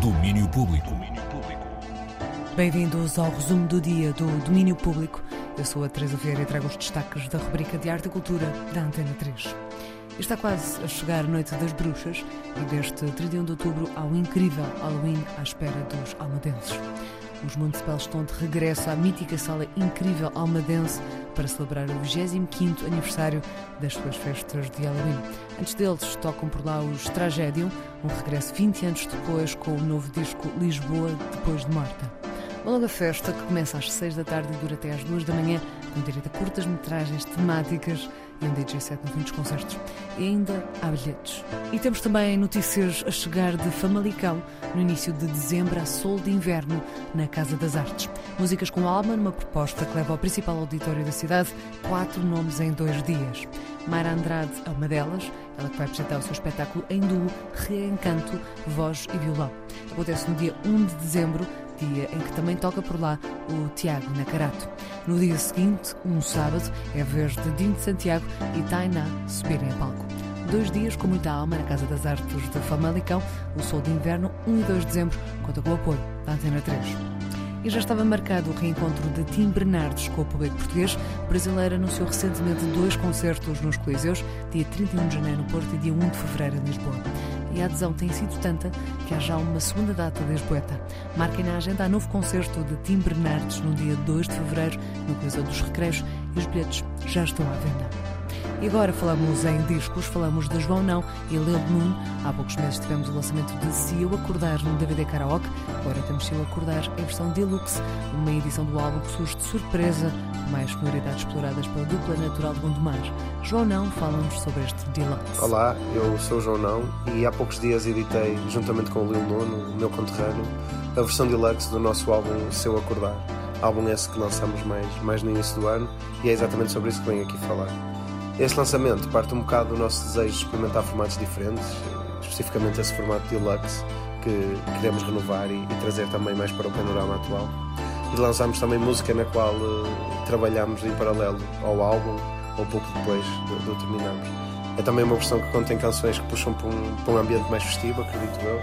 Domínio Público. Bem-vindos ao resumo do dia do Domínio Público. Eu sou a Teresa Vieira e trago os destaques da rubrica de Arte e Cultura da Antena 3. Está quase a chegar a Noite das Bruxas e deste 31 de outubro ao incrível Halloween à espera dos almadenses. Os Municipais estão de regresso à mítica sala incrível almadense para celebrar o 25º aniversário das suas festas de Halloween. Antes deles, tocam por lá os Tragédium, um regresso 20 anos depois com o novo disco Lisboa Depois de Morta. Uma longa festa que começa às 6 da tarde e dura até às 2 da manhã, com direito a curtas-metragens temáticas e um DJ set no fim dos concertos. E ainda há bilhetes. E temos também notícias a chegar de Famalicão, no início de dezembro, a Sol de Inverno, na Casa das Artes. Músicas com alma, numa proposta que leva ao principal auditório da cidade quatro nomes em dois dias. Mara Andrade é uma delas, ela que vai apresentar o seu espetáculo em duo, Reencanto, Voz e Violão. Acontece no dia 1 de dezembro, dia em que também toca por lá o Tiago Nacarato. No dia seguinte, um sábado, é vez de Dino de Santiago e Tainá subirem a palco. Dois dias com muita alma na Casa das Artes de Famalicão, o Sol de Inverno, 1 e 2 de dezembro, conta com o apoio da Antena 3. E já estava marcado o reencontro de Tim Bernardes com o público português. O brasileiro anunciou recentemente dois concertos nos Coliseus, dia 31 de janeiro no Porto e dia 1 de fevereiro em Lisboa e a adesão tem sido tanta que há já uma segunda data de Lisboeta. Marquem na agenda a novo concerto de Tim Bernardes no dia 2 de fevereiro no Coliseu dos Recreios e os bilhetes já estão à venda. E agora falamos em discos, falamos de João Não e Lil Moon. Há poucos meses tivemos o lançamento de Se Eu Acordar no DVD Karaoke, agora temos Se Eu Acordar em versão deluxe, uma edição do álbum que surge de surpresa, mais sonoridades exploradas pela dupla natural de Gondomar. João Não fala-nos sobre este deluxe. Olá, eu sou o João Não e há poucos dias editei, juntamente com o Lil Moon, o meu conterrâneo, a versão deluxe do nosso álbum Se Eu Acordar. Álbum esse que lançamos mais, mais no início do ano e é exatamente sobre isso que venho aqui falar. Este lançamento parte um bocado do nosso desejo de experimentar formatos diferentes, especificamente esse formato deluxe que queremos renovar e, e trazer também mais para o panorama atual. E lançámos também música na qual uh, trabalhamos em paralelo ao álbum, ou pouco depois de, de terminarmos. É também uma versão que contém canções que puxam para um, para um ambiente mais festivo, acredito eu,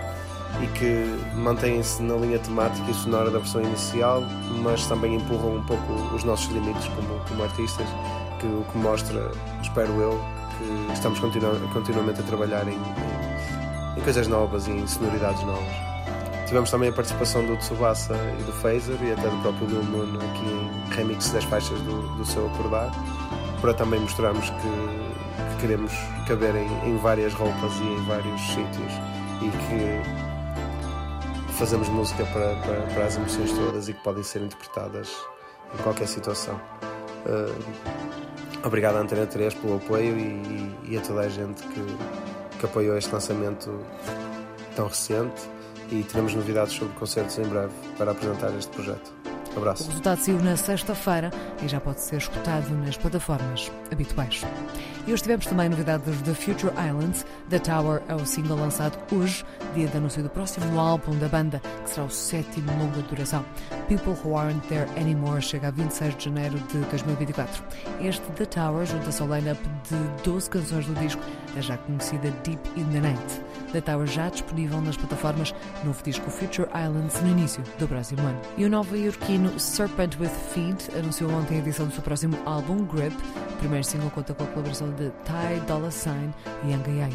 e que mantêm-se na linha temática e sonora da versão inicial, mas também empurram um pouco os nossos limites como, como artistas que o que mostra, espero eu, que estamos continu continuamente a trabalhar em, em, em, coisas novas e em sonoridades novas. Tivemos também a participação do Tsubasa e do Phaser e até do próprio Lil Moon aqui em remix das faixas do, do seu acordar, para também mostrarmos que, que queremos caber em, em várias roupas e em vários sítios e que fazemos música para, para, para, as emoções todas e que podem ser interpretadas em qualquer situação. Uh, Obrigado à Antena 3 pelo apoio e, e, a toda a gente que, que apoiou este lançamento tão recente e teremos novidades sobre concertos em breve para apresentar este projeto. Abraço. O resultado saiu na sexta-feira e já pode ser escutado nas plataformas habituais. E hoje tivemos também novidades The Future Islands. The Tower é o single lançado hoje, dia de anúncio do próximo álbum da banda, que será o sétimo longa duração. People Who Aren't There Anymore chega a 26 de janeiro de 2024. Este The Tower junta-se ao line-up de 12 canções do disco, a já conhecida Deep in the Night. The Tower já disponível nas plataformas, novo disco Future Islands no início do próximo ano. E o nova-iorquino Serpent with Feed anunciou ontem a edição do seu próximo álbum, Grip. O primeiro single conta com a colaboração de Ty Dolla Sign e Yanga Yaya.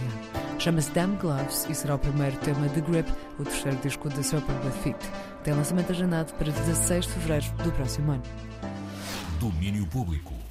Chama-se Damn Gloves e será o primeiro tema de Grip, o terceiro disco de Serpent with Feet. Tem lançamento agendado para 16 de fevereiro do próximo ano. Domínio Público.